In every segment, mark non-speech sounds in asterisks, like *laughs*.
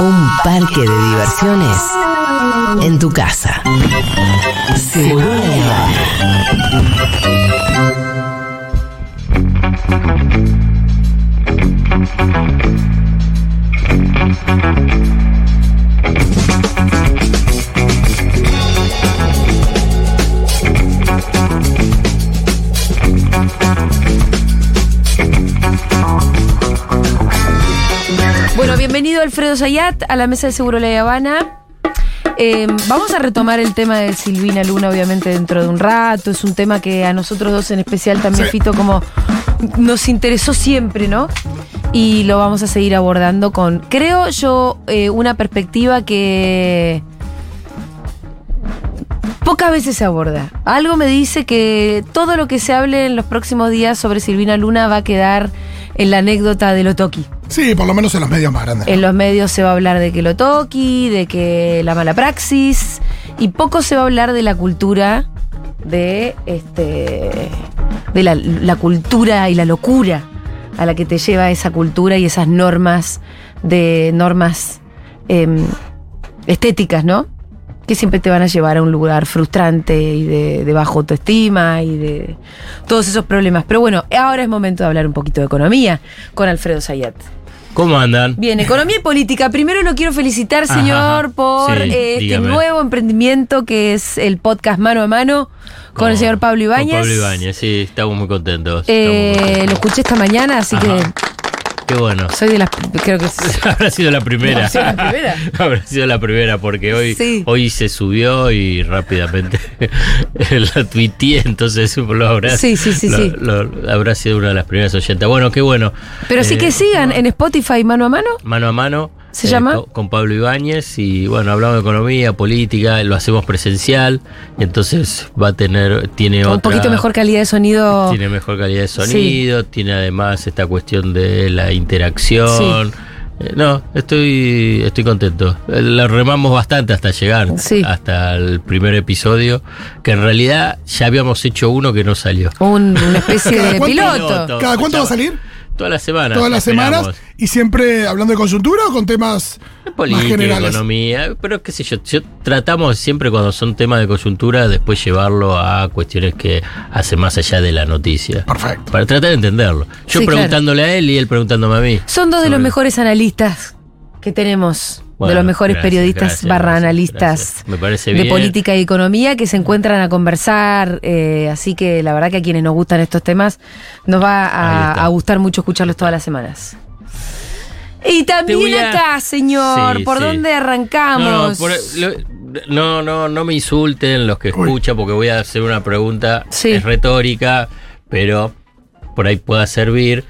Un parque de diversiones en tu casa. Seguro bienvenido Alfredo Zayat a la mesa de Seguro La Habana. Eh, vamos a retomar el tema de Silvina Luna, obviamente, dentro de un rato. Es un tema que a nosotros dos en especial también, Sí. Fito, como nos interesó siempre, ¿no? Y lo vamos a seguir abordando con, creo yo, eh, una perspectiva que pocas veces se aborda. Algo me dice que todo lo que se hable en los próximos días sobre Silvina Luna va a quedar en la anécdota de Lotoki. Sí, por lo menos en los medios más grandes. En los medios se va a hablar de que lo toqui, de que la mala praxis, y poco se va a hablar de la cultura, de este de la, la cultura y la locura a la que te lleva esa cultura y esas normas de normas em, estéticas, ¿no? Que siempre te van a llevar a un lugar frustrante y de, de baja autoestima y de todos esos problemas. Pero bueno, ahora es momento de hablar un poquito de economía con Alfredo Sayat. ¿Cómo andan? Bien, economía y política. Primero lo quiero felicitar, Ajá, señor, ajá. por Sí, eh, este nuevo emprendimiento que es el podcast Mano a Mano con, el señor Pablo Ibáñez. Pablo Ibáñez, sí, estamos muy contentos. Eh, estamos muy lo contentos. escuché esta mañana, así Ajá. que Qué bueno. soy de las. Creo que. *laughs* Habrá sido la primera. La. *laughs* Habrá sido la primera porque hoy, Sí. hoy se subió y rápidamente *laughs* la tuiteé, entonces lo habrá, Sí, sí, sí, lo- sí. lo- habrá sido una de las primeras oyentas. Bueno, qué bueno. Pero sí Eh, que sigan en Spotify Mano a Mano. Mano a mano. ¿Se llama? Con, Pablo Ibáñez y bueno, hablamos de economía, política, lo hacemos presencial, entonces va a tener, tiene un otra- poquito mejor calidad de sonido. Tiene mejor calidad de sonido, tiene además esta cuestión de la interacción. Eh, No, estoy, estoy contento. Eh, Lo remamos bastante hasta llegar, Sí. hasta el primer episodio, que en realidad ya habíamos hecho uno que no salió. Un- una especie *laughs* ¿Cada de. Piloto. ¿Cada cuánto va a salir? Todas las semanas. Todas las esperamos. semanas. Y siempre hablando de coyuntura o con temas más Política, generales. economía, pero qué sé yo, yo tratamos siempre cuando son temas de coyuntura después llevarlo a cuestiones que hacen más allá de la noticia. Perfecto. Para tratar de entenderlo. Yo Sí, preguntándole a él y él preguntándome a mí. Son dos de los mejores analistas que tenemos. De los mejores gracias, periodistas gracias, barra gracias, analistas gracias. Me parece de política y economía que se encuentran a conversar. eh, así que la verdad que a quienes nos gustan estos temas nos va a, gustar mucho escucharlos todas las semanas. Y también a- acá, señor, Sí, ¿por sí. dónde arrancamos? no, por- lo- no, no, no me insulten los que escuchan porque voy a hacer una pregunta. Sí. Es retórica, pero por ahí pueda servir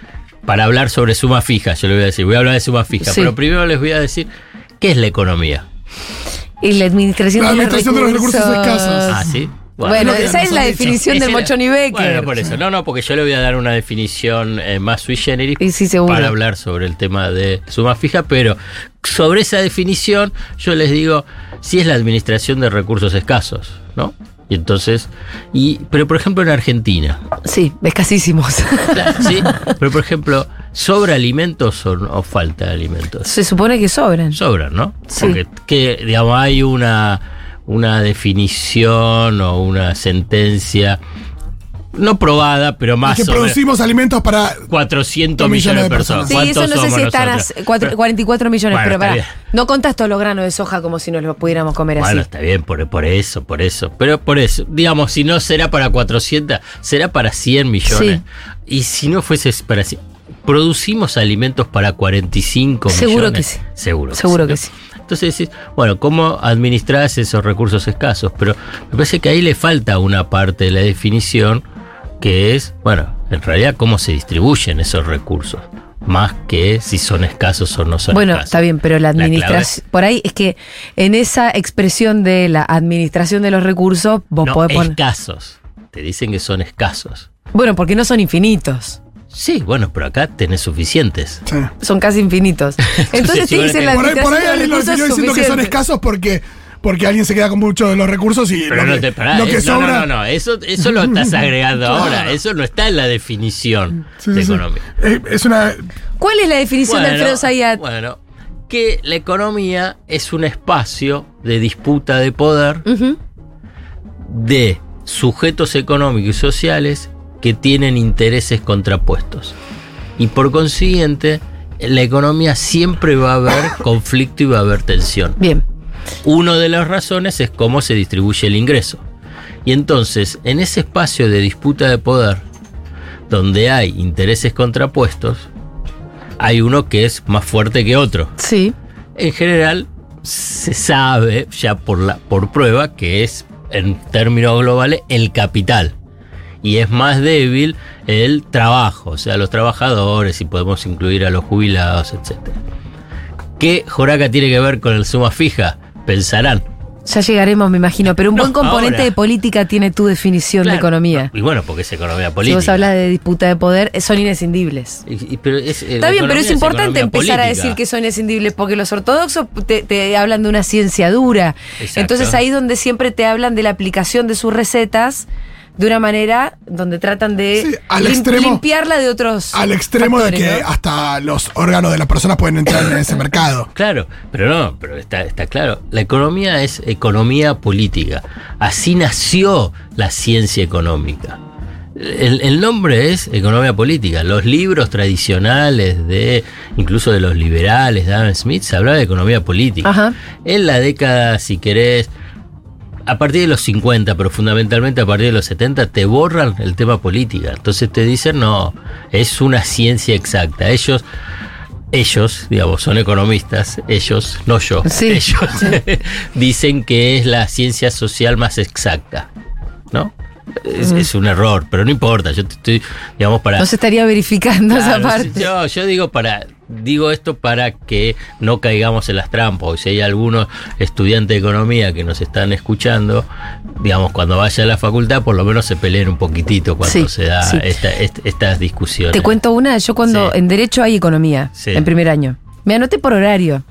para hablar sobre suma fija. Yo le voy a decir, voy a hablar de suma fija. Sí. Pero primero les voy a decir, ¿qué es la economía? y la administración, La de, los de recursos escasos. Ah, sí. Bueno, esa es la definición era- Mochoni Becker. Bueno, por eso. No, no, porque yo le voy a dar una definición eh, más sui generis Y sí, seguro. para hablar sobre el tema de suma fija, pero sobre esa definición yo les digo si es la administración de recursos escasos, ¿no? Y entonces, y, pero por ejemplo en Argentina, Sí, escasísimos. ¿sí? *laughs* Pero por ejemplo, ¿sobra alimentos o, o falta alimentos? se supone que sobran. Sobran, ¿no? Sí. Porque que, digamos, hay una, una definición o una sentencia no probada, pero más que menos producimos alimentos para 400 millones de personas. Sí, eso no sé ¿Cuántos si están a nosotros? cuatro- Pero- 44 millones, Bueno, pero para. bien. No contas todos los granos de soja como si nos los pudiéramos comer Bueno, así. está bien, por, por eso, por eso. Pero por eso, digamos, si no será para 400, será para 100 millones. Y si no fuese para 100, ¿producimos alimentos para 45 Seguro millones? que sí. Seguro. Seguro ¿no? que sí. Entonces decís, bueno, ¿cómo administras esos recursos escasos? Pero me parece que ahí le falta una parte de la definición que es, bueno, en realidad cómo se distribuyen esos recursos, más que si son escasos o no son Bueno, escasos. está bien, pero la administración. Por ahí es que en esa expresión de la administración de los recursos, vos no, podés poner. escasos. Te dicen que son escasos. Bueno, porque no son infinitos. Sí, bueno, pero acá tenés suficientes. Sí. Son casi infinitos. *laughs* Entonces si te dicen la Por ahí, por administración ahí alguien lo diciendo que son escasos porque, porque alguien se queda con mucho de los recursos y Pero lo, no que, te pará, lo que eh, no, sobra. no, no, no, eso, eso lo estás agregando *laughs* ahora, eso no está en la definición Sí, de sí, economía. Eh, Es una. ¿Cuál es la definición de Bueno, Alfredo Zayat? Bueno, que la economía es un espacio de disputa de poder de sujetos económicos y sociales que tienen intereses contrapuestos. Y por consiguiente, en la economía siempre va a haber *coughs* conflicto y va a haber tensión. Bien. Una de las razones es cómo se distribuye el ingreso. Y entonces, en ese espacio de disputa de poder, donde hay intereses contrapuestos, hay uno que es más fuerte que otro. Sí. En general, se sabe ya por, la, por prueba que es, en términos globales, el capital. Y es más débil el trabajo, o sea, los trabajadores, y podemos incluir a los jubilados, etc. ¿Qué Joraca tiene que ver con el suma fija? Pensarán. Ya llegaremos, me imagino. Pero un No, buen componente ahora. de política tiene tu definición de economía. Y bueno, porque es economía Si política. vos hablas de disputa de poder, eh, son inescindibles. Y- y- pero es, eh, Está bien, pero es importante empezar a decir que son escindibles, porque los ortodoxos te, te hablan de una ciencia dura. Exacto. Entonces ahí donde siempre te hablan de la aplicación de sus recetas de una manera donde tratan de Sí, al lim- extremo- limpiarla de otros. Al extremo de que ¿no? hasta los órganos de las personas pueden entrar en ese mercado. *laughs* Claro, pero no, pero está, está claro. La economía es economía política. Así nació la ciencia económica. El, el nombre es economía política. Los libros tradicionales de, incluso de los liberales, de Adam Smith, se hablaba de economía política. Ajá. En la década, si querés, a partir de los 50, pero fundamentalmente a partir de los 70, te borran el tema política. Entonces te dicen, no, es una ciencia exacta. Ellos, ellos, digamos, son economistas, ellos, no yo, Sí, ellos *laughs* dicen que es la ciencia social más exacta. ¿No? Es, es un error, pero no importa. Yo te estoy, digamos, para. No se estaría verificando esa parte. Yo, yo digo para digo esto para que no caigamos en las trampas. O si hay algunos estudiantes de economía que nos están escuchando, digamos, cuando vaya a la facultad, por lo menos se peleen un poquitito cuando Sí, se da sí. esta- est- estas discusiones. Te cuento una, yo cuando Sí. en Derecho hay economía, en primer año. Me anoté por horario.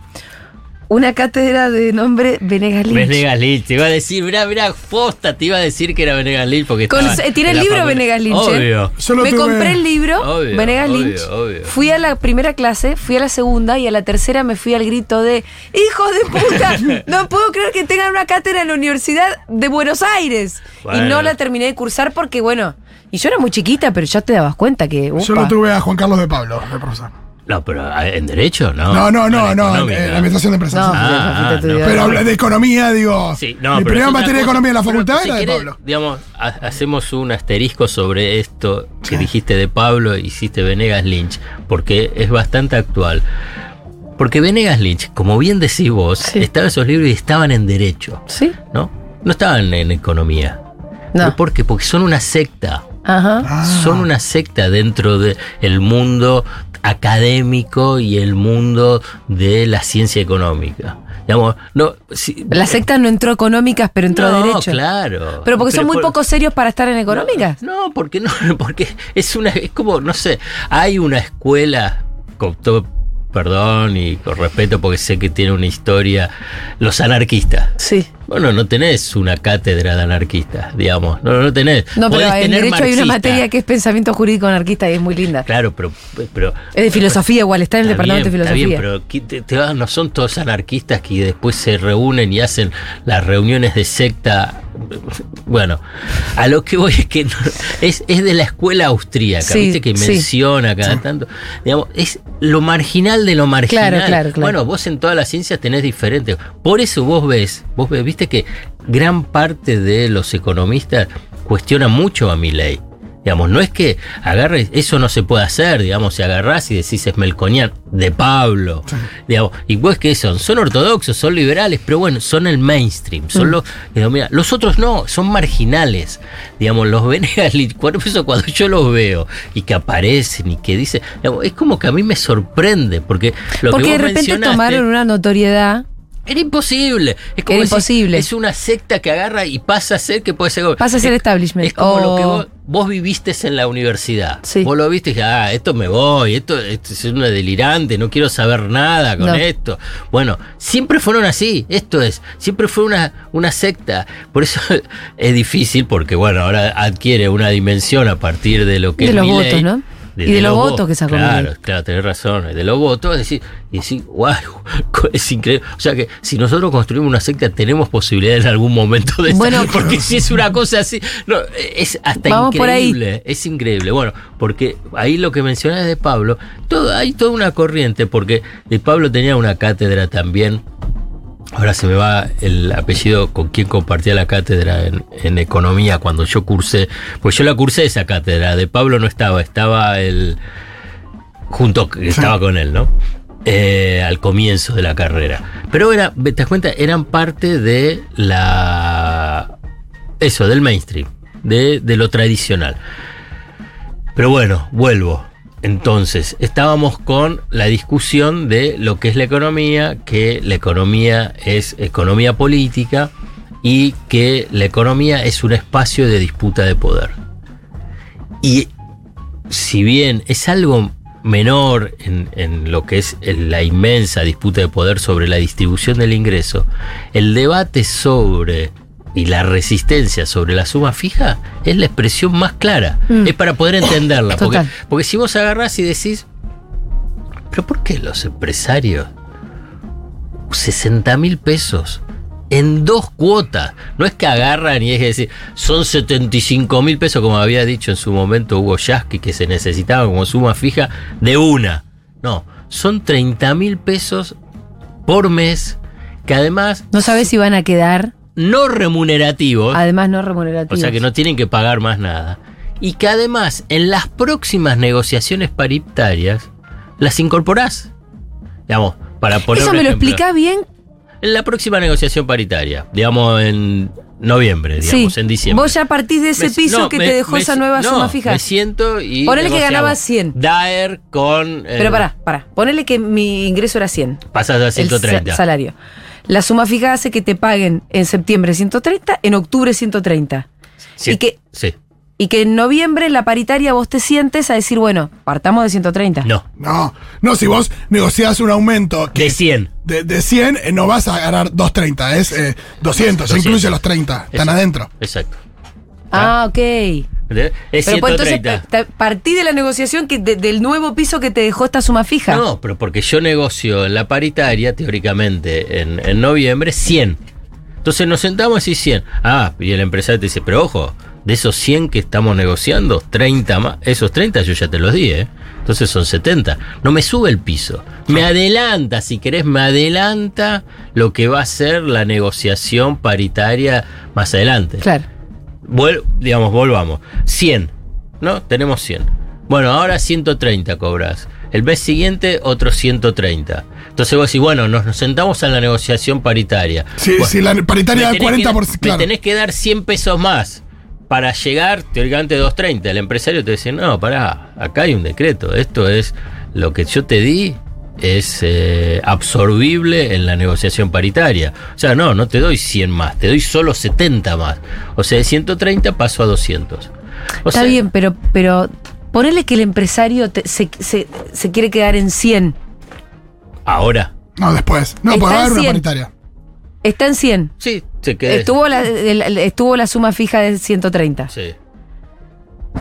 Una cátedra de nombre Venegas Lynch. Venegas Lynch, te iba a decir, mirá, mirá, posta, te iba a decir que era Venegas Lynch porque Con- estaba tiene en el libro. Venegas Lynch. ¿eh? Obvio. Yo lo Me tuve- compré el libro, Obvio, Venegas obvio, Lynch. obvio. Fui a la primera clase, fui a la segunda y a la tercera me fui al grito de ¡Hijos de puta! *laughs* No puedo creer que tengan una cátedra en la Universidad de Buenos Aires. Y no la terminé de cursar porque, bueno, y yo era muy chiquita, pero ya te dabas cuenta que. Yo upa. lo tuve a Juan Carlos de Pablo, de profesor. No, pero ¿eh, en derecho, ¿no. No, no, no, no, en, administración de empresas. No. Ah, ah, no. Pero habla de economía, digo. Sí, no, mi primera materia de economía en la Pero facultad si era de querés, Pablo. Digamos, ha- hacemos un asterisco sobre esto que dijiste de Pablo y hiciste Venegas Lynch, porque es bastante actual. Porque Venegas Lynch, como bien decís vos, Sí. estaban esos libros y estaban en derecho, ¿Sí? ¿no? No estaban en economía. No. ¿Pero ¿Por qué? Porque son una secta. Ajá. Ah. Son una secta dentro del mundo académico y el mundo de la ciencia económica. Digamos, no, si- La secta no entró económicas, pero entró no, derecho. claro. Pero porque son muy por- poco serios para estar en económicas. No, porque no, *laughs* porque es una, es como, no sé, hay una escuela, con todo perdón y con respeto porque sé que tiene una historia, los anarquistas. Sí. Bueno, no tenés una cátedra de anarquistas, digamos. No, no tenés. No, pero Podés en tener Derecho hay una materia que es pensamiento jurídico anarquista y es muy linda. Claro, pero, pero Es de filosofía igual, está en el Está departamento bien, de está filosofía. bien, pero te- te no son todos anarquistas que después se reúnen y hacen las reuniones de secta. Bueno, a lo que voy es que no- es, es de la escuela austríaca, Sí, viste que sí. menciona cada tanto. Digamos, es lo marginal de lo marginal. Claro, claro, claro. Bueno, vos en todas las ciencias tenés diferentes. Por eso vos ves, vos ves, viste que gran parte de los economistas cuestionan mucho a mi ley. Digamos, no es que agarres, eso no se puede hacer, digamos, si agarrás y decís es Melconian de Pablo, digamos, y vos que son, son ortodoxos, son liberales, pero bueno, son el mainstream, son los, digamos, mira, los otros no, son marginales, digamos, los *laughs* Venegas, por eso cuando yo los veo y que aparecen y que dicen, digamos, es como que a mí me sorprende, porque lo Porque que de vos repente mencionaste- tomaron una notoriedad. Era imposible. Es como Era decir, imposible. Es una secta que agarra y pasa a ser que puede ser. Pasa a ser es- establishment. Es como lo que O- vos, vos viviste en la universidad. Sí. Vos lo viste y dijiste, ah, esto me voy, esto, esto es una delirante, no quiero saber nada con No. esto. Bueno, siempre fueron así, esto es, siempre fue una, una secta. Por eso *laughs* es difícil, porque bueno, ahora adquiere una dimensión a partir de lo que De es los votos, ley, ¿no? Y de los votos que sacó Claro, Milei. claro, tenés razón. De los votos, es decir, y decir, wow, *laughs* es increíble. O sea que si nosotros construimos una secta, tenemos posibilidad en algún momento de Bueno, *laughs* porque si es una cosa así, no, es hasta Vamos por ahí. increíble. Es increíble. Bueno, porque ahí lo que mencionás de Pablo, todo, hay toda una corriente, porque de Pablo tenía una cátedra también. Ahora se me va el apellido con quien compartía la cátedra en, en economía cuando yo cursé. Pues yo la cursé esa cátedra. De Pablo no estaba, estaba el. junto, estaba con él, ¿no? Eh, al comienzo de la carrera. Pero era, te das cuenta, eran parte de la. Eso, del mainstream, de, de lo tradicional. Pero bueno, vuelvo. Entonces, estábamos con la discusión de lo que es la economía, que la economía es economía política y que la economía es un espacio de disputa de poder. Y si bien es algo menor en, lo que es la inmensa disputa de poder sobre la distribución del ingreso, el debate sobre y la resistencia sobre la suma fija es la expresión más clara. Mm. Es para poder entenderla. Porque, porque si vos agarrás y decís, pero ¿por qué los empresarios 60 mil pesos en dos cuotas? No es que agarran y es que decir, son 75 mil pesos, como había dicho en su momento Hugo Yasky, que se necesitaba como suma fija de una. No, son 30 mil pesos por mes, que además No sabes si van a quedar, no remunerativos. además no O remunerativos. sea que no tienen que pagar más nada. Y que además en las próximas negociaciones paritarias las incorporás. Digamos, para poner Eso me lo explica bien. En la próxima negociación paritaria, digamos en noviembre, digamos, sí. en diciembre. Vos ya partís de ese Me- piso no, que me- te dejó me- esa nueva no, suma fija. Me siento y. Ponele que ganabas 100. Daer con. eh, Pero pará, pará. Ponele que mi ingreso era 100. Pasas a el 130. sa- salario. La suma fija hace que te paguen en septiembre 130, en octubre 130. Sí, y que- Sí. Y que en noviembre en la paritaria vos te sientes a decir, bueno, partamos de 130. No. No, no, si vos negociás un aumento que- De 100. de, de 100, eh, no vas a ganar 230, es eh, 200, ya 200. incluye los 30, están Exacto. adentro. Exacto. Ah, ok. Es Pero pues entonces 130. pa- ta- partí de la negociación que de- del nuevo piso que te dejó esta suma fija. No, pero porque yo negocio en la paritaria, teóricamente, en, en noviembre, 100. Entonces nos sentamos y 100. Ah, y el empresario te dice, pero ojo, de esos 100 que estamos negociando, 30 más, esos 30 yo ya te los di, ¿eh? Entonces son 70. No me sube el piso. Me adelanta, si querés, me adelanta lo que va a ser la negociación paritaria más adelante. Claro. Vuel- digamos, volvamos. 100, ¿no? Tenemos 100. Bueno, ahora 130 cobras. El mes siguiente, otros 130. Entonces vos decís, bueno, nos, nos sentamos en la negociación paritaria. Si, Bueno, si la paritaria me tenés 40%, que, me claro. tenés que dar 100 pesos más para llegar, teóricamente, a 230. El empresario te dice, no, pará, acá hay un decreto. Esto es lo que yo te di es eh, absorbible en la negociación paritaria. O sea, no, no te doy 100 más, te doy solo 70 más. O sea, de 130 paso a 200. O Está sea, bien, pero, pero ponele que el empresario te- se, se- se quiere quedar en 100. Ahora, No, después. No, en haber una 100. paritaria. Está en 100. sí, se queda. Estuvo la, estuvo la suma fija de 130. Sí.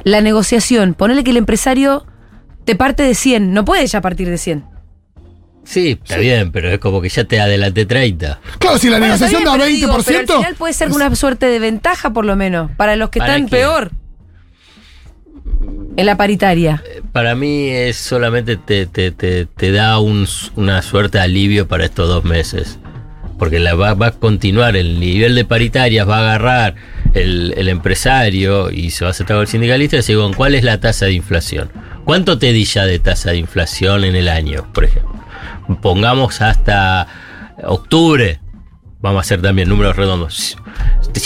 La negociación, ponele que el empresario te parte de 100. No puede ya partir de 100. Sí, está bien, pero es como que ya te adelanté 30. Claro, si la Bueno, negociación bien, da pero 20%. digo, pero al final puede ser una suerte de ventaja, por lo menos, para los que ¿Para están quién? peor. En la paritaria. Para mí es solamente te, te, te, te da un- una suerte de alivio para estos dos meses. Porque la va, va a continuar, el nivel de paritarias va a agarrar el, el empresario y se va a sentar con el sindicalista y decir, bueno, ¿cuál es la tasa de inflación? ¿Cuánto te di ya de tasa de inflación en el año, por ejemplo? Pongamos hasta octubre, vamos a hacer también números redondos.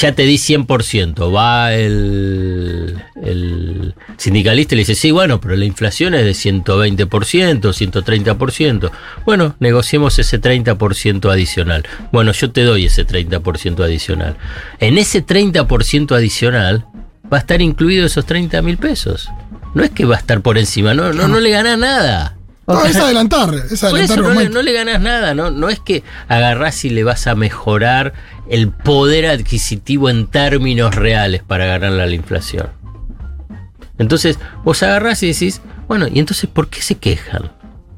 Ya te di 100%, va el, sindicalista y le dice, sí, bueno, pero la inflación es de 120%, 130%. Bueno, negociemos ese 30% adicional. Bueno, yo te doy ese 30% adicional. En ese 30% adicional va a estar incluido esos 30 mil pesos. No es que va a estar por encima, no, no, no le gana nada. No, es adelantar, es Por adelantar eso no le, no le ganas nada, ¿no? No es que agarrás y le vas a mejorar el poder adquisitivo en términos reales para ganarle a la inflación. Entonces, vos agarrás y decís, Bueno, y entonces, ¿por qué se quejan?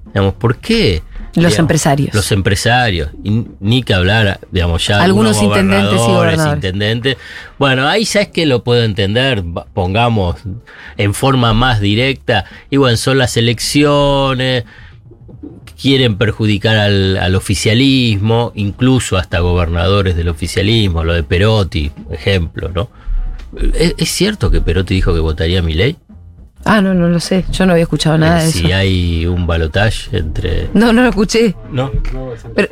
Digamos, ¿por qué? Los digamos, empresarios. Los empresarios. Y ni que hablar, digamos, ya. Algunos intendentes y gobernadores. intendentes. Bueno, ahí sabes que lo puedo entender, pongamos en forma más directa. Y bueno, son las elecciones, quieren perjudicar al, al oficialismo, incluso hasta gobernadores del oficialismo, lo de Perotti, ejemplo, ¿no? ¿Es, es cierto que Perotti dijo que votaría a mi ley? Ah, no, no lo sé. Yo no había escuchado nada de si eso. hay un balotaje entre. No, no lo escuché. ¿No? Pero-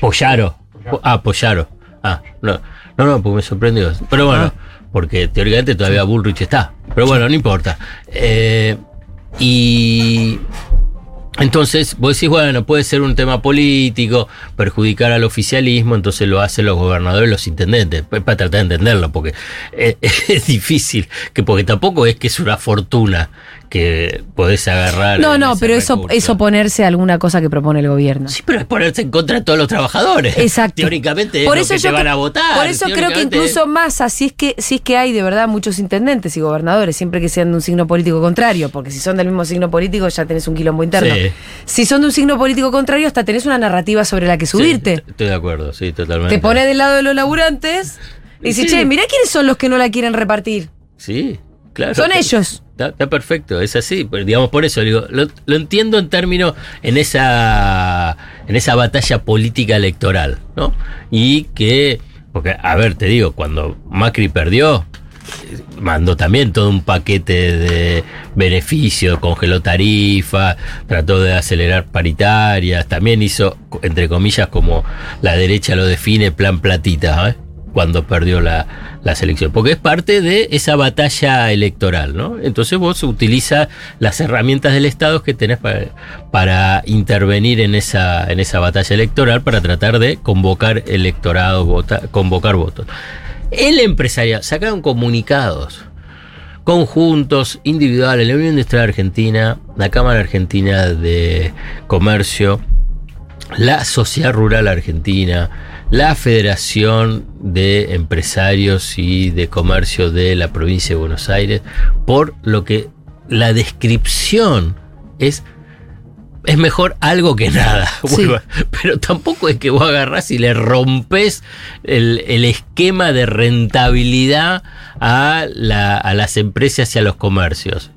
Pollaro. Po- Ah, Pollaro. Ah, no, no, no, porque me sorprendió. Pero bueno, porque teóricamente todavía Bullrich está. Pero bueno, no importa. Eh, y entonces vos decís, bueno, puede ser un tema político, perjudicar al oficialismo, entonces lo hacen los gobernadores los intendentes. Para tratar de entenderlo, porque es, *laughs* es difícil, que porque tampoco es que es una fortuna que podés agarrar. No, no, pero eso recurso. es oponerse a alguna cosa que propone el gobierno. Sí, pero es ponerse en contra de todos los trabajadores. Exacto. *laughs* Teóricamente por es eso lo que yo te van a votar. Por eso creo que incluso más, así es que, si es que hay de verdad muchos intendentes y gobernadores, siempre que sean de un signo político contrario, porque si son del mismo signo político ya tenés un quilombo interno. Sí. Si son de un signo político contrario, hasta tenés una narrativa sobre la que Sí, subirte. estoy de acuerdo, sí, totalmente. Te pones del lado de los laburantes y dices, Sí. che, mirá quiénes son los que no la quieren repartir. Sí, claro. Son ellos. Está, está perfecto, es así. Pero, digamos, por eso digo, lo, lo entiendo en términos, en esa, en esa batalla política electoral, ¿no? Y que, porque, a ver, te digo, cuando Macri perdió, eh, mandó también todo un paquete de beneficios, congeló tarifas, trató de acelerar paritarias, también hizo, entre comillas, como la derecha lo define, plan platita, ¿eh? Cuando perdió la, la selección, porque es parte de esa batalla electoral, ¿no? Entonces vos utilizas las herramientas del Estado que tenés para, para intervenir en esa, en esa batalla electoral para tratar de convocar electorado, vota- convocar votos. El empresariado sacaron comunicados conjuntos, individuales, la Unión Industrial Argentina, la Cámara Argentina de Comercio, la Sociedad Rural Argentina, la Federación de Empresarios y de Comercio de la provincia de Buenos Aires, por lo que la descripción es es mejor algo que nada. *laughs* Sí. Pero tampoco es que vos agarrás y le rompes el, el esquema de rentabilidad a, la- a las empresas y a los comercios.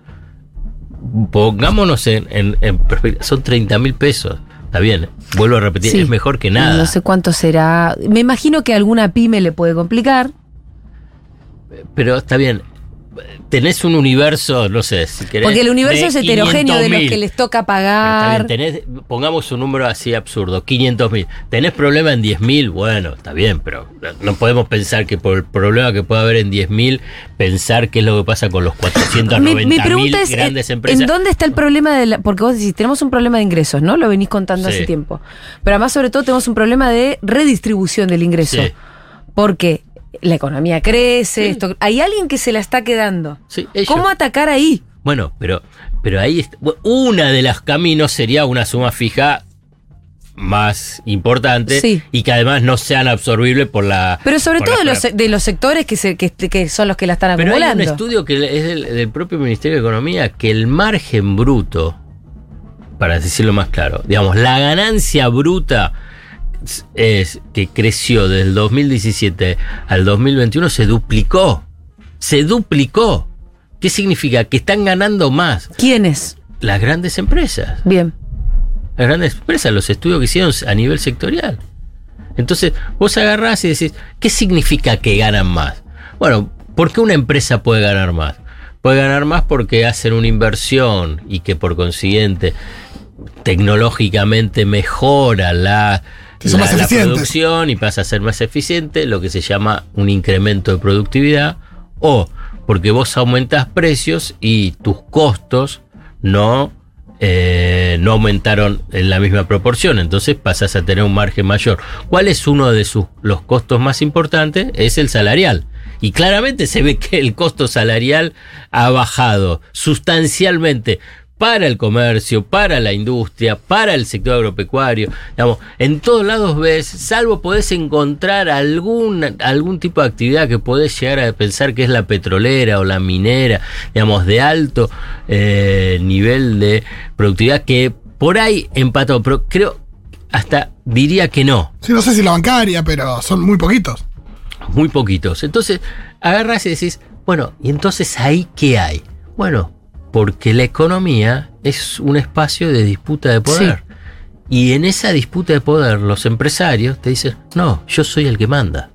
Pongámonos en, en- en. Son 30 mil pesos. Está bien. Vuelvo a repetir, Sí. es mejor que nada. No sé cuánto será. Me imagino que a alguna pyme le puede complicar. Pero está bien. Tenés un universo, no sé, si querés. Porque el universo es heterogéneo de los 500.000. que les toca pagar. bien, tenés, pongamos un número así absurdo, 500 mil. ¿Tenés problema en 10 mil? Bueno, está bien, pero no podemos pensar que por el problema que puede haber en 10 mil, pensar qué es lo que pasa con los Mi, 490 mi mil pregunta es, grandes ¿en- empresas. ¿en dónde está el problema de la...? Porque vos decís, tenemos un problema de ingresos, ¿no? Lo venís contando Sí. hace tiempo. Pero además, sobre todo, tenemos un problema de redistribución del ingreso. Sí. Porque la economía crece, Sí. esto, hay alguien que se la está quedando. Sí. ¿Cómo atacar ahí? Bueno, pero, pero ahí está- una de las caminos sería una suma fija más importante Sí. y que además no sean absorbibles por la Pero sobre todo de los, de los sectores que, se, que, que son los que la están Pero hay un acumulando. estudio que es del, del propio Ministerio de Economía que el margen bruto, para decirlo más claro, digamos, la ganancia bruta es que creció desde el 2017 al 2021 se duplicó. Se duplicó. ¿Qué significa? Que están ganando más ¿Quiénes? las grandes empresas. Bien. Las grandes empresas, los estudios que hicieron a nivel sectorial. Entonces, vos agarrás y decís, ¿qué significa que ganan más? Bueno, ¿por qué una empresa puede ganar más? Puede ganar más porque hacen una inversión y que por consiguiente tecnológicamente mejora la, Que son la- más la producción y pasa a ser más eficiente, lo que se llama un incremento de productividad, o porque vos aumentás precios y tus costos no, eh, no aumentaron en la misma proporción, entonces pasas a tener un margen mayor. ¿Cuál es uno de sus, los costos más importantes? Es el salarial. Y claramente se ve que el costo salarial ha bajado sustancialmente. Para el comercio, para la industria, para el sector agropecuario. Digamos, en todos lados ves, salvo podés encontrar algún, algún tipo de actividad que podés llegar a pensar que es la petrolera o la minera, digamos, de alto eh, nivel de productividad que por ahí empató, pero creo, hasta diría que no. Sí, no sé si la bancaria, pero son muy poquitos. Muy poquitos. Entonces, agarras y decís, bueno, ¿y entonces ahí qué hay? Bueno, porque la economía es un espacio de disputa de poder. Y en esa disputa de poder, los empresarios te dicen, no, yo soy el que manda.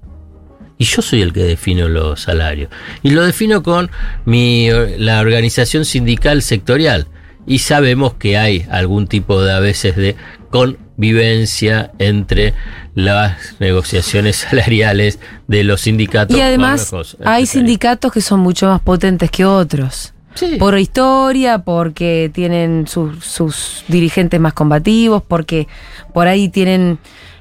Y yo soy el que defino los salarios. Y lo defino con mi, la organización sindical sectorial. Y sabemos que hay algún tipo de a veces de convivencia entre las negociaciones *laughs* salariales de los sindicatos. Y además hay sindicatos que son mucho más potentes que otros. Sí. Por historia, porque tienen sus- sus dirigentes más combativos, porque por ahí tienen.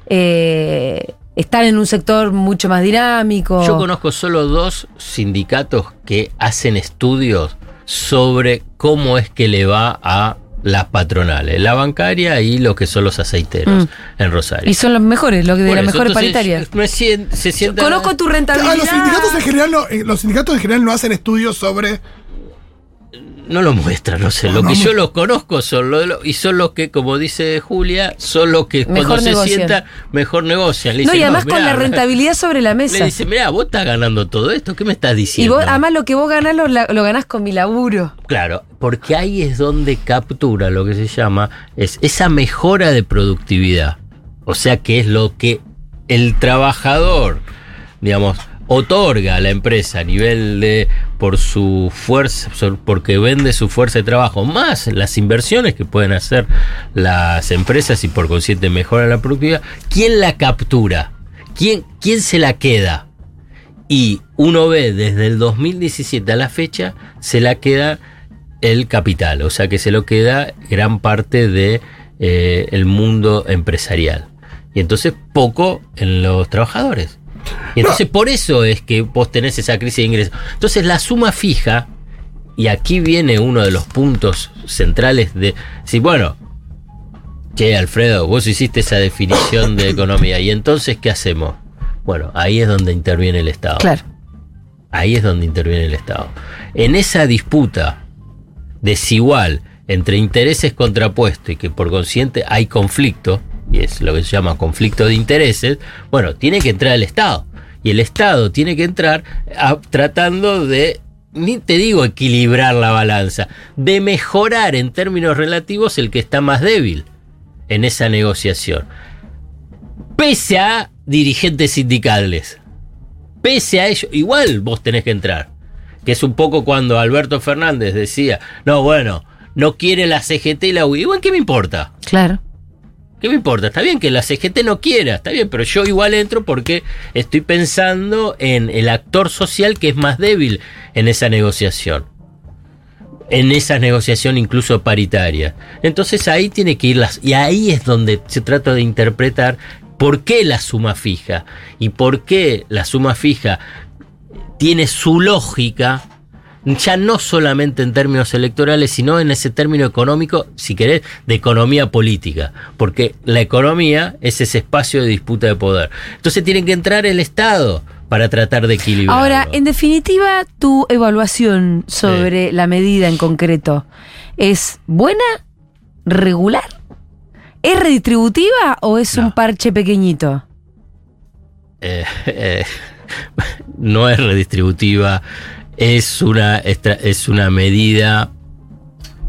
eh, están en un sector mucho más dinámico. Yo conozco solo dos sindicatos que hacen estudios sobre cómo es que le va a las patronales, la bancaria y lo que son los aceiteros Mm. en Rosario. Y son los mejores, los de las mejores paritarias. me se Conozco tu rentabilidad. Ah, los sindicatos en general no, eh, los sindicatos en general no hacen estudios sobre. No lo muestran, no sé. No, Lo no que yo los conozco son los de los- y son los que, como dice Julia, son los que Mejor cuando se sientan mejor negocian. Le No, y además con la rentabilidad sobre la Le mesa. dice, mira, vos estás ganando todo esto, ¿qué me estás Y diciendo? vos, además lo que vos ganás lo, lo ganás con mi laburo. Claro, porque ahí es donde captura lo que se llama es esa mejora de productividad. O sea que es lo que el trabajador, digamos, otorga a la empresa a nivel de por su fuerza, porque vende su fuerza de trabajo, más las inversiones que pueden hacer las empresas y por consiguiente mejora la productividad. ¿Quién la captura? ¿Quién, quién se la queda? Y uno ve desde el 2017 a la fecha, se la queda el capital, o sea que se lo queda gran parte de eh, el mundo empresarial. Y entonces poco en los trabajadores. Y entonces por eso es que vos tenés esa crisis de ingresos. Entonces la suma fija, y aquí viene uno de los puntos centrales de, si bueno, che Alfredo, vos hiciste esa definición de economía, y entonces ¿qué hacemos? Bueno, ahí es donde interviene el Estado. Claro. Ahí es donde interviene el Estado. En esa disputa desigual entre intereses contrapuestos y que por consiguiente hay conflicto, y es lo que se llama conflicto de intereses, bueno, tiene que entrar el Estado. Y el Estado tiene que entrar a- tratando de, ni te digo equilibrar la balanza, de mejorar en términos relativos el que está más débil en esa negociación. Pese a dirigentes sindicales pese a ello, igual vos tenés que entrar. Que es un poco cuando Alberto Fernández decía, no, bueno, no quiere la CGT y la UI. Igual, ¿qué me importa? Claro. ¿Qué me importa? Está bien que la CGT no quiera, está bien, pero yo igual entro porque estoy pensando en el actor social que es más débil en esa negociación. En esa negociación incluso paritaria. Entonces ahí tiene que ir las. Y ahí es donde se trata de interpretar por qué la suma fija. Y por qué la suma fija tiene su lógica ya no solamente en términos electorales, sino en ese término económico, si querés, de economía política, porque la economía es ese espacio de disputa de poder. Entonces tiene que entrar el Estado para tratar de equilibrar. Ahora, en definitiva, tu evaluación sobre la medida en concreto es buena, regular, ¿es redistributiva o es No. un parche pequeñito? Eh, *laughs* eh, *laughs* no es redistributiva, es una, es una medida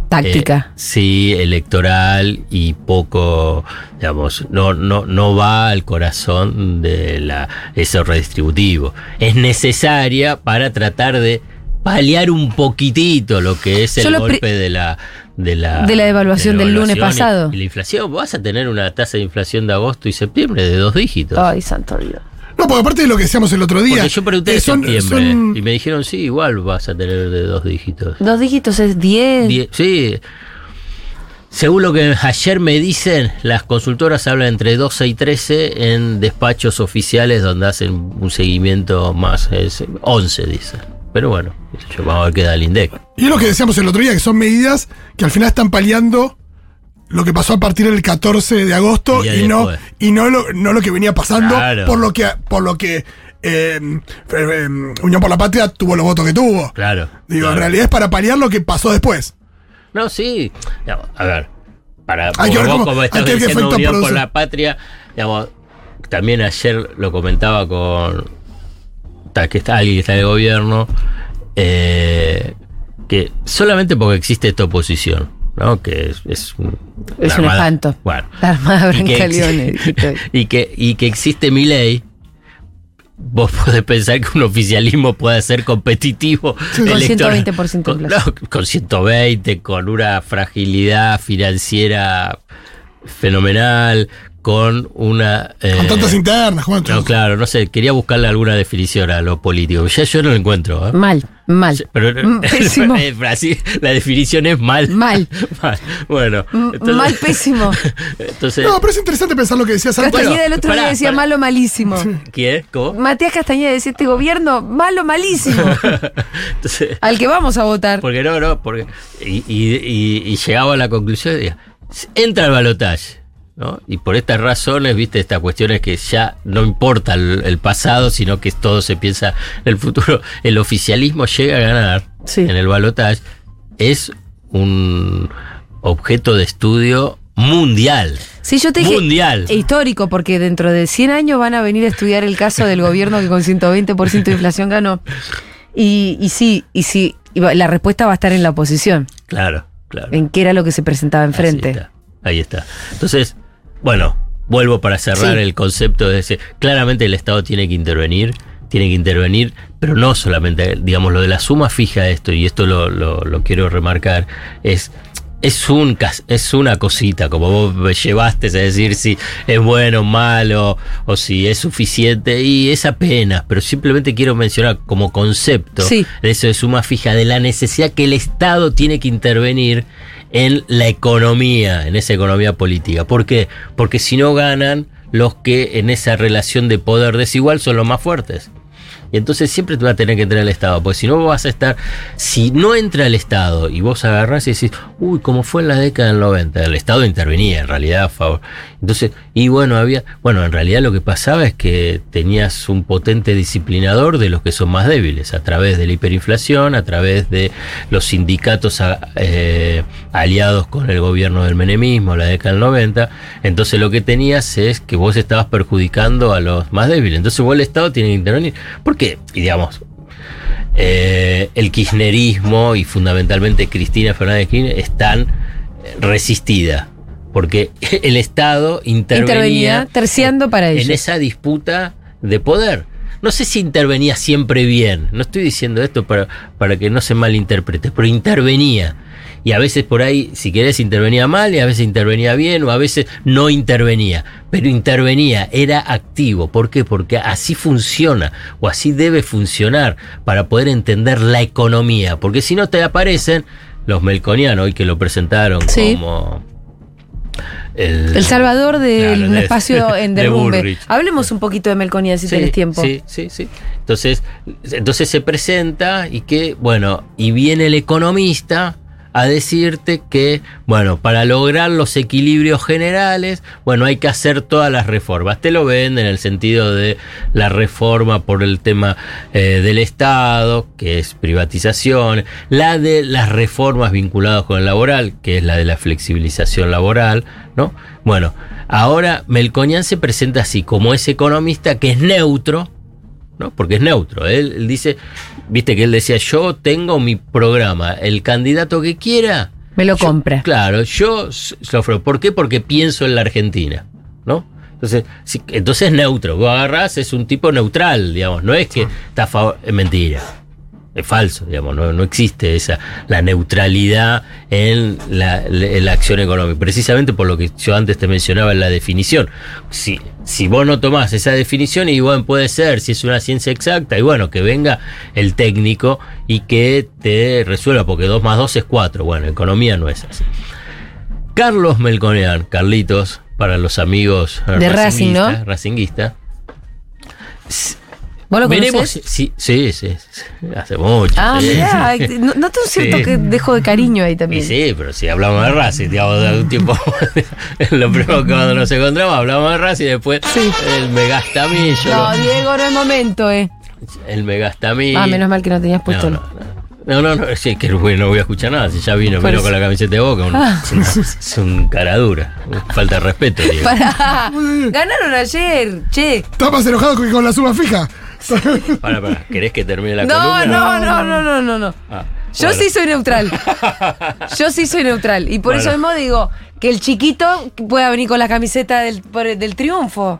Táctica. Eh, sí, electoral y poco, digamos, no, no, no va al corazón de la, eso redistributivo. Es necesaria para tratar de paliar un poquitito lo que es el golpe de la, de la De la devaluación de la del lunes y- pasado. Y, la inflación, vas a tener una tasa de inflación de agosto y septiembre de dos dígitos. Ay, santo Dios. No, porque aparte de lo que decíamos el otro día. Porque yo pregunté eh, en son- septiembre son- y me dijeron, sí, igual vas a tener de dos dígitos. Dos dígitos es 10. Die- sí. Según lo que ayer me dicen, las consultoras hablan entre 12 y 13 en despachos oficiales donde hacen un seguimiento más. Es 11, dicen. Pero bueno, yo, vamos a ver qué da el INDEC. Y es lo que decíamos el otro día, que son medidas que al final están paliando lo que pasó a partir del 14 de agosto Y no, después. y no, lo, no lo que venía pasando Claro. por lo que, por lo que eh, eh, Unión por la Patria tuvo los votos que tuvo. Claro. Digo, claro. en realidad es para paliar lo que pasó después. No, sí. A ver, para Hay que vos ver cómo- como estás hay que diciendo Unión por la Patria, digamos, también ayer lo comentaba con que está alguien que está en el gobierno, eh, que solamente porque existe esta oposición, ¿no? Que es, es un, Es la un armada- espanto. Bueno. La armada Y que, hoy. *laughs* y, que, y que existe mi ley. Vos podés pensar que un oficialismo puede ser competitivo. Con electoral- 120% de con, no, con 120, con una fragilidad financiera fenomenal, con una... eh, Con tantas internas, Juan. no, claro, no sé, quería buscarle alguna definición a lo político. Ya yo no lo encuentro. ¿eh? Mal, mal. Pero Mm, *laughs* pésimo. la definición es mal. Mal. *laughs* Mal. Bueno. M- entonces- mal pésimo. *laughs* Entonces, No, pero es interesante pensar lo que decías antes. Castañeda el otro pará, día decía pará. malo malísimo. ¿qué? ¿Cómo? Matías Castañeda decía este gobierno malo malísimo. Entonces, Al que vamos a votar. porque no, no, porque. Y, y- y- y llegaba a la conclusión de entra al balotaje. ¿No? Y por estas razones, viste, estas cuestiones que ya no importa el, el pasado, sino que todo se piensa en el futuro. El oficialismo llega a ganar Sí. en el balotaje. Es un objeto de estudio mundial. Sí, yo te dije. Mundial. e Histórico, porque dentro de 100 años van a venir a estudiar el caso del gobierno que con 120% de inflación ganó. Y, y sí, y sí, y la respuesta va a estar en la oposición, Claro, claro. en qué era lo que se presentaba enfrente. está, Ahí está. Entonces, bueno, vuelvo para cerrar Sí. el concepto de ese. Claramente el Estado tiene que intervenir, tiene que intervenir, pero no solamente, digamos, lo de la suma fija de esto, y esto lo, lo- lo quiero remarcar, es. Es, un, es una cosita, como vos me llevaste a decir si es bueno o malo, o si es suficiente, y es apenas, pero simplemente quiero mencionar como concepto Sí. de eso de suma fija, de la necesidad que el Estado tiene que intervenir en la economía, en esa economía política. ¿Por qué? Porque si no ganan los que en esa relación de poder desigual son los más fuertes. Y entonces siempre te va a tener que entrar el Estado, porque si no vas a estar, si no entra el Estado y vos agarrás y decís, uy, como fue en la década del 90, el Estado intervenía en realidad a favor. Entonces, y bueno, había, bueno, en realidad lo que pasaba es que tenías un potente disciplinador de los que son más débiles, a través de la hiperinflación, a través de los sindicatos eh, aliados con el gobierno del menemismo, la década del 90. Entonces lo que tenías es que vos estabas perjudicando a los más débiles. Entonces vos el Estado tiene que intervenir. ¿Por qué? Y digamos, eh, el kirchnerismo y fundamentalmente Cristina Fernández de Kirchner están resistida. Porque *laughs* el Estado intervenía, Intervenía terciando para en ellos. esa disputa de poder. No sé si intervenía siempre bien, no estoy diciendo esto para, para que no se malinterprete, pero intervenía. Y a veces por ahí, si querés, intervenía mal y a veces intervenía bien o a veces no intervenía. Pero intervenía, era activo. ¿Por qué? Porque así funciona o así debe funcionar para poder entender la economía. Porque si no te aparecen los melconianos, hoy que lo presentaron Sí. como... El salvador de Claro, un de- espacio *laughs* en de derrumbe. Hablemos un poquito de Melconía si Sí, tenés tiempo. Sí, sí, sí. Entonces, entonces se presenta y que, bueno, y viene el economista a decirte que, bueno, para lograr los equilibrios generales, bueno, hay que hacer todas las reformas. Te lo venden en el sentido de la reforma por el tema eh, del Estado, que es privatización, la de las reformas vinculadas con el laboral, que es la de la flexibilización laboral, ¿no? Bueno, ahora Melconian se presenta así, como ese economista que es neutro, ¿no? Porque es neutro. Él, él dice, viste que él decía, yo tengo mi programa, el candidato que quiera. Me lo yo- compra. Claro, yo lo ofrezco. ¿Por qué? Porque pienso en la Argentina, ¿no? Entonces, si- entonces es neutro. Vos agarrás, es un tipo neutral, digamos. No es que está a favor. Es mentira. Es falso, digamos. No, no existe esa la neutralidad en la, en la acción económica. Precisamente por lo que yo antes te mencionaba en la definición. Si, si vos no tomás esa definición, y bueno, puede ser, si es una ciencia exacta, y bueno, que venga el técnico y que te resuelva, porque 2 más 2 es 4. Bueno, economía no es así. Carlos Melconean, Carlitos, para los amigos De Racing, ¿no? racinguista, ¿Vos lo Veremos conocés? si- sí, sí, sí, hace mucho. Ah, sí. mirá, no- noto un cierto Sí. que dejo de cariño ahí Y también. sí, pero si hablamos de Racing, digamos, de un tiempo, *laughs* lo primero que cuando nos encontramos hablamos de Racing y después Sí. el me gasta a mí, yo No, lo- Diego, no es momento, eh. el me gasta a mí. Ah, menos mal que no tenías puesto. No, no, no, no, no, sí, que no voy a escuchar nada, si ya vino, vino con la camiseta de boca, un- Ah. es, una- es un cara dura, falta de respeto, *laughs* Diego. Pará. Ganaron ayer, che. Estás más enojado que con la suma fija. *laughs* Para, para, ¿querés que termine la No, columna? no, no, no, no, no, no. Ah, Yo bueno. sí soy neutral. *laughs* Yo sí soy neutral. Y por Bueno. eso mismo digo que el chiquito pueda venir con la camiseta del, del triunfo.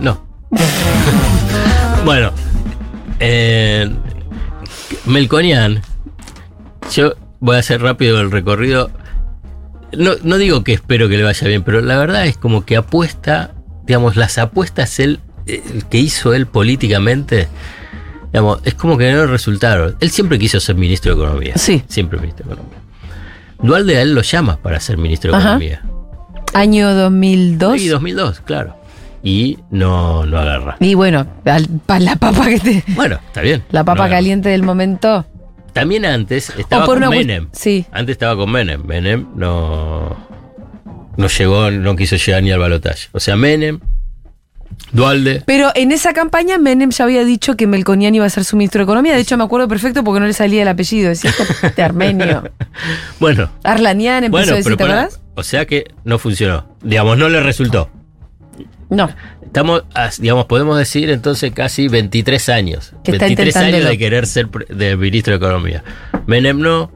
No. *laughs* bueno, eh, Melconian, yo voy a hacer rápido el recorrido. No, no digo que espero que le vaya bien, pero la verdad es como que apuesta, digamos, las apuestas él, que hizo él políticamente, digamos, es como que no resultaron. Él siempre quiso ser ministro de Economía. Sí. Siempre ministro de Economía. Dualde a él lo llama para ser ministro de Ajá. Economía. Año 2002. Sí, 2002, claro. Y no, no agarra. Y bueno, al- pa- la papa que te. Bueno, está bien. La papa No caliente del momento. También antes estaba con Menem. sí. Antes estaba con Menem. Menem no, no llegó, no quiso llegar ni al balotaje. O sea, Menem, Dualde. Pero en esa campaña Menem ya había dicho que Melconian iba a ser su ministro de Economía. De hecho, me acuerdo perfecto porque no le salía el apellido. Decía este armenio. *laughs* Bueno, Arlanian empezó bueno, a decir, ¿te acuerdas? O sea que no funcionó. Digamos, no le resultó. No. Estamos, digamos, podemos decir entonces casi 23 años. Que está 23 años de querer ser de ministro de Economía. Menem no,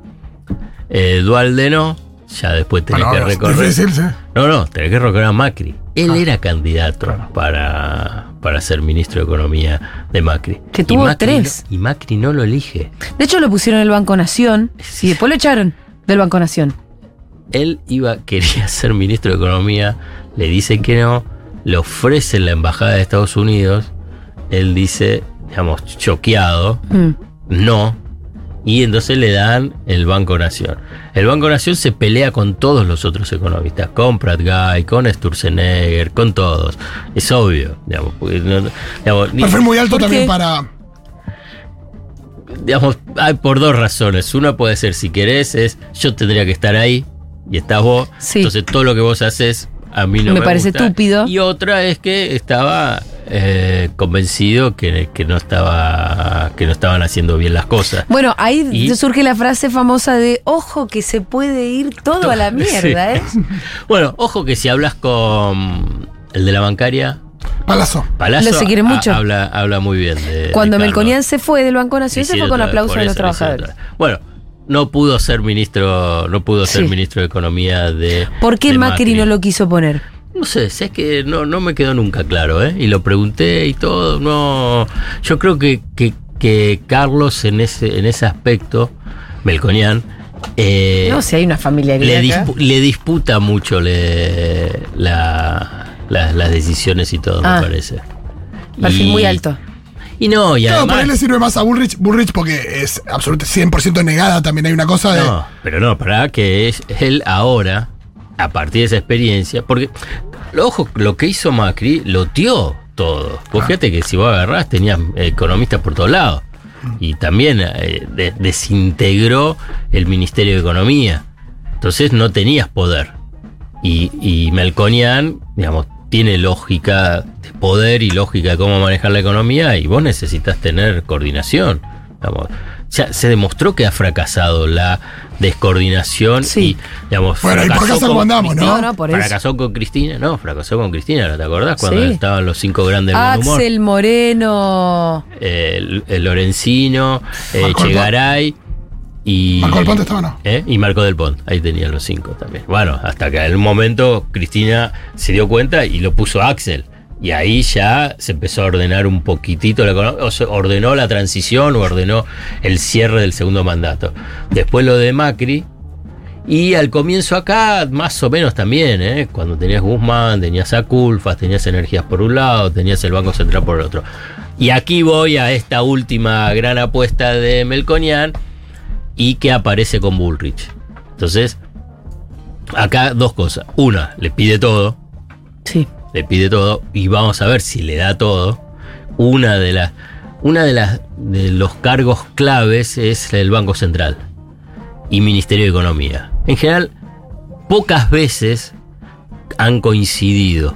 eh, Dualde no, ya después tenés Bueno, que recorrer. difícil, sí. No, no, tenés que recorrer a Macri. Él Ah. era candidato Claro. para, para ser ministro de Economía de Macri. Que Y tuvo Macri tres. no- y Macri no lo elige. De hecho, lo pusieron en el Banco Nación y después lo echaron del Banco Nación. Él iba, quería *laughs* ser ministro de Economía, le dicen que no, le ofrecen la embajada de Estados Unidos, él dice, digamos, choqueado, Mm. no, y entonces le dan el Banco Nación. El Banco Nación se pelea con todos los otros economistas, con Pratt Guy, con Sturzenegger, con todos. Es obvio, digamos. porque no- digamos, Perfil muy alto ¿Por también qué? para. digamos, hay por dos razones. Una puede ser, si querés, es yo tendría que estar ahí y estás vos. Sí. Entonces todo lo que vos haces a mí no me, Me parece gusta. estúpido. Y otra es que estaba eh, convencido que, que no estaba que no estaban haciendo bien las cosas. Bueno, ahí Y- surge la frase famosa de ojo que se puede ir todo a la *laughs* mierda, ¿eh? *laughs* Bueno, ojo que si hablas con el de la bancaria, Palazzo. Palazzo Lo se quiere ha- mucho. habla, habla muy bien de Cuando de Melconian se fue del Banco Nación, Sí, se sí, fue con aplausos de los trabajadores. Bueno, no pudo ser ministro, no pudo ser Sí. ministro de economía de. ¿Por qué de Macri, no lo quiso poner? No sé, es que no, no me quedó nunca claro, ¿eh? Y lo pregunté y todo, no. Yo creo que, que, que Carlos en ese, en ese aspecto, Melconian, eh, no, si hay una familiaridad. le, dispu- le disputa mucho le- la- la- las decisiones y todo, Ah. me parece. Perfil Y- muy alto. Y no, y ahí además. le sirve más a Bullrich, Bullrich porque es absolutamente 100% negada. También hay una cosa de. No, pero no, para que es él ahora, a partir de esa experiencia, porque, ojo, lo que hizo Macri lo dio todo. Vos fíjate que si vos agarrás, tenías economistas por todos lados. Y también eh, de- desintegró el Ministerio de Economía. Entonces no tenías poder. Y, y Melconian, digamos, tiene lógica de poder y lógica de cómo manejar la economía y vos necesitas tener coordinación. digamos. Ya se demostró que ha fracasado la descoordinación Sí. y, digamos, Bueno, y por fracasó con como andamos, ¿no? Por fracasó con Cristina, no, fracasó con Cristina, ¿no te acordás? Cuando Sí. estaban los cinco grandes del buen humor. Axel Moreno. El, el Lorencino, eh, Chegaray y. Marco del Ponte estaba, ¿no? ¿Eh? Y Marco del Pont, ahí tenían los cinco también. Bueno, hasta que en un momento Cristina se dio cuenta y lo puso Axel. Y ahí ya se empezó a ordenar un poquitito, la, ordenó la transición o ordenó el cierre del segundo mandato. Después lo de Macri. Y al comienzo acá, más o menos también, ¿eh? cuando tenías Guzmán, tenías a Culfas, tenías energías por un lado, tenías el Banco Central por el otro. Y aquí voy a esta última gran apuesta de Melconian y que aparece con Bullrich. Entonces, acá dos cosas. Una, le pide todo, Sí. Le pide todo y vamos a ver si le da todo. una de las una de las de los cargos claves es el Banco Central y Ministerio de Economía. En general, pocas veces han coincidido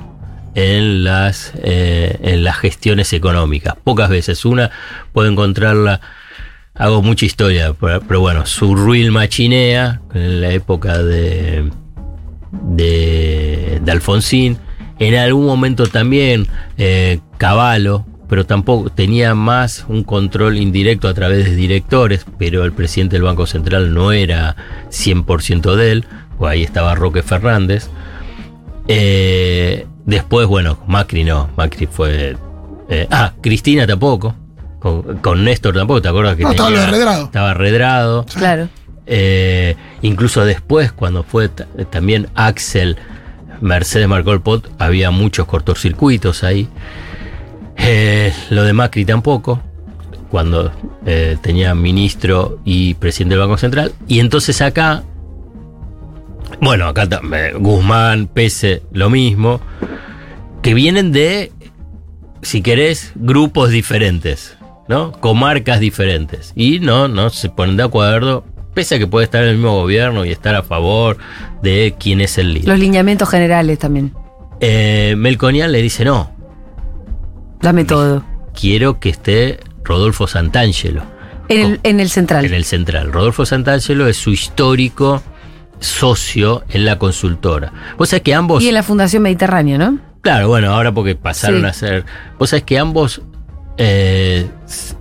en las, eh, en las gestiones económicas. Pocas veces. Una puedo encontrarla, hago mucha historia, pero, bueno, su Ruil Machinea, en la época de, de, de Alfonsín. En algún momento también eh, Cavallo, pero tampoco tenía más un control indirecto a través de directores, pero el presidente del Banco Central no era 100% de él, pues ahí estaba Roque Fernández. Eh, después, bueno, Macri no, Macri fue... eh, ah, Cristina tampoco, con, con Néstor tampoco, ¿te acuerdas que No, estaba Redrado. Estaba redrado. Claro. Eh, incluso después, cuando fue ta- también Axel Mercedes marcó el pot, había muchos cortocircuitos ahí. Eh, lo de Macri tampoco, cuando eh, tenía ministro y presidente del Banco Central. Y entonces acá, bueno, acá eh, Guzmán, Pese, lo mismo, que vienen de, si querés, grupos diferentes, ¿no? Comarcas diferentes. Y no, no se ponen de acuerdo, pese a que puede estar en el mismo gobierno y estar a favor de quién es el líder. Los lineamientos generales también. Eh, Melconian le dice, no, Dame todo. quiero que esté Rodolfo Santangelo En el, en el central. en el central. Rodolfo Santangelo es su histórico socio en la consultora. Vos sabés que ambos... Y en la Fundación Mediterránea, ¿no? Claro, bueno, ahora porque pasaron Sí. a ser... Vos sabés que ambos... eh,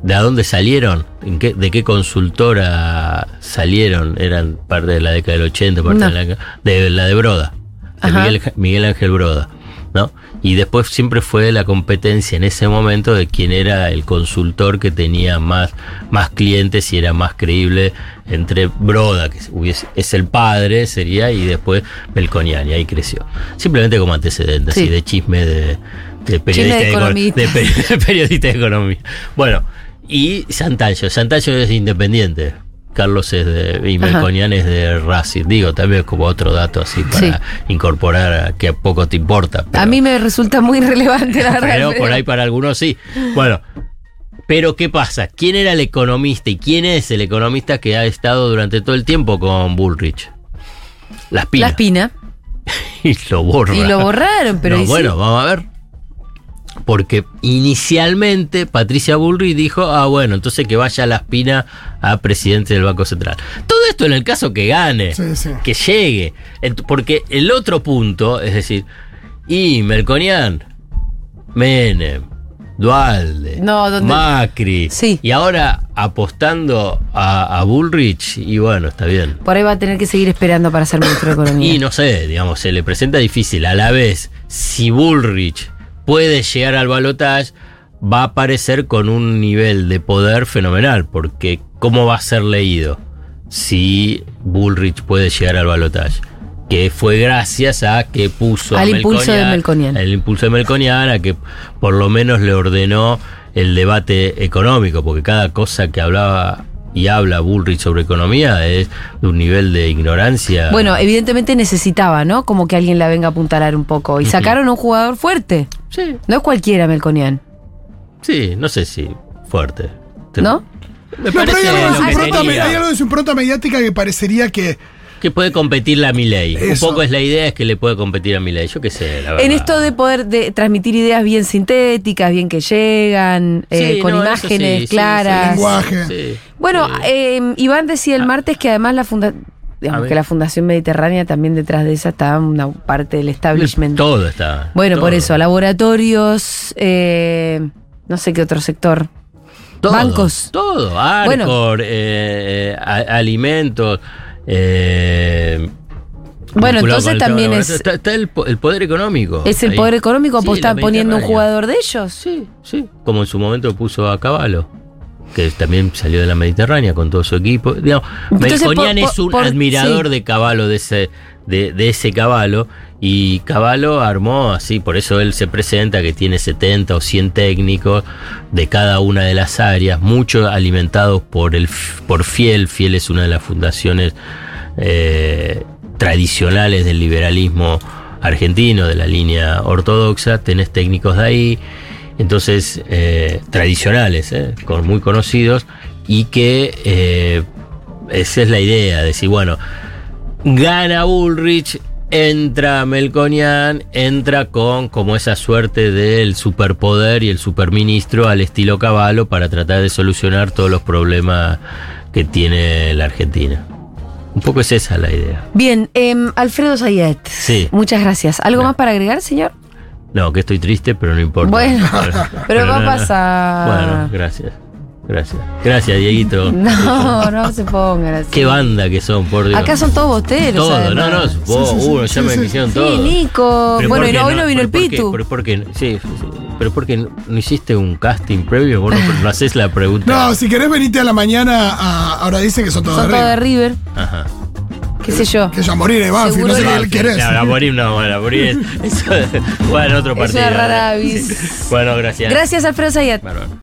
¿De a dónde salieron? ¿En qué- ¿De qué consultora salieron? Eran parte de la década del 80, parte No. de, la, de la de Broda, de. Miguel, Miguel Ángel Broda. ¿no? Y después siempre fue la competencia en ese momento de quién era el consultor que tenía más, más clientes y era más creíble entre Broda, que hubiese- es el padre, sería, y después Melconian, y ahí creció. Simplemente como antecedentes, Sí. así de chisme de, de periodista de de, eco- economista. de peri- *laughs* de periodista de economía. Bueno, y Santallo, Santallo es independiente. Carlos es de, y. Melconian es de Racing. Digo, también como otro dato así para incorporar a que poco te importa. pero- A mí me resulta muy relevante, la verdad. pero por ahí para algunos sí. Bueno, pero ¿qué pasa? ¿Quién era el economista y quién es el economista que ha estado durante todo el tiempo con Bullrich? Las La pinas. *laughs* espina. y lo borra. Y lo borraron, pero No, y sí. bueno, vamos a ver. Porque inicialmente Patricia Bullrich dijo, ah, bueno, entonces que vaya la espina a presidente del Banco Central. Todo esto en el caso que gane, Sí, sí. que llegue. Porque el otro punto, es decir, y Melconian, Menem, Dualde, No, Macri, Sí. y ahora apostando a, a Bullrich, y bueno, está bien. Por ahí va a tener que seguir esperando para ser ministro de *coughs* Economía. Y no sé, digamos, se le presenta difícil. A la vez, si Bullrich puede llegar al balotaje, va a aparecer con un nivel de poder fenomenal, porque ¿cómo va a ser leído si Bullrich puede llegar al balotaje? Que fue gracias a que puso Al a impulso de Melconian. El impulso de Melconian, a que por lo menos le ordenó el debate económico, porque cada cosa que hablaba y habla Bullrich sobre economía es de un nivel de ignorancia. Bueno, evidentemente necesitaba, ¿no? Como que alguien la venga a apuntalar un poco. Y sacaron a un jugador fuerte. Sí, No es cualquiera, Melconian. sí, no sé si fuerte. Te- ¿No? Me No, pero hay algo de su impronta mediática que parecería que. Que puede competirle a Milei. Un poco es la idea, es que le puede competir a Milei. Yo qué sé, la verdad. En esto de poder de transmitir ideas bien sintéticas, bien que llegan, eh, con no, imágenes sí, claras. sí. Lenguaje. Sí, Bueno, sí. eh, Iván decía el martes que además la funda digamos que la Fundación Mediterránea también detrás de esa está una parte del establishment. Todo está. Bueno, por eso, laboratorios, eh, no sé qué otro sector. Todo, bancos. Todo. Arcor, eh, eh, alimentos. Eh, Bueno, entonces tema también es- Está, está el, po- el poder económico. ¿Es el ahí. poder económico? Sí, poniendo un jugador de ellos. Sí, sí. Como en su momento puso a Caballo. Que también salió de la Mediterránea con todo su equipo. Digamos, Melconian es un por- admirador sí. de Caballo, de ese, de, de ese Caballo. Y Caballo armó así, por eso él se presenta que tiene 70 o 100 técnicos de cada una de las áreas, muchos alimentados por, el, por Fiel. Fiel es una de las fundaciones eh, tradicionales del liberalismo argentino, de la línea ortodoxa. Tenés técnicos de ahí. Entonces eh, tradicionales, eh, con, muy conocidos, y que eh, esa es la idea, decir, bueno, gana Bullrich, entra Melconian, entra con como esa suerte del superpoder y el superministro al estilo caballo para tratar de solucionar todos los problemas que tiene la Argentina. Un poco es esa la idea. Bien, em, Alfredo Sayet. Sí. Muchas gracias. ¿Algo No. más para agregar, señor? No, que estoy triste, pero no importa. Bueno, *laughs* *laughs* pero va a pasar. Bueno, gracias. Gracias. Gracias, Dieguito. *laughs* No, no se pongan así. Qué banda que son, por Dios. Acá son todos bosteros. Todo, no, además. no, vos, Sí, sí, sí, uno, ya sí, me sí. quisieron Sí, todo. Nico. Pero Bueno, ¿por y hoy no vino el. Pitu. Pero ¿por qué? Sí, sí, sí. Pero ¿por qué no hiciste un casting previo? Vos no, no haces la pregunta. No, si querés venite a la mañana, a- ahora dicen que son todos Son de todos de River. River. Ajá. Qué sé yo. Que ya morir de Banfield, Seguro no sé que- qué querés. No, la morir no, bueno, la morir es, *laughs* eso, bueno, otro Es partido. una rara avis. Bueno, gracias. Gracias, Alfredo. Bárbaro.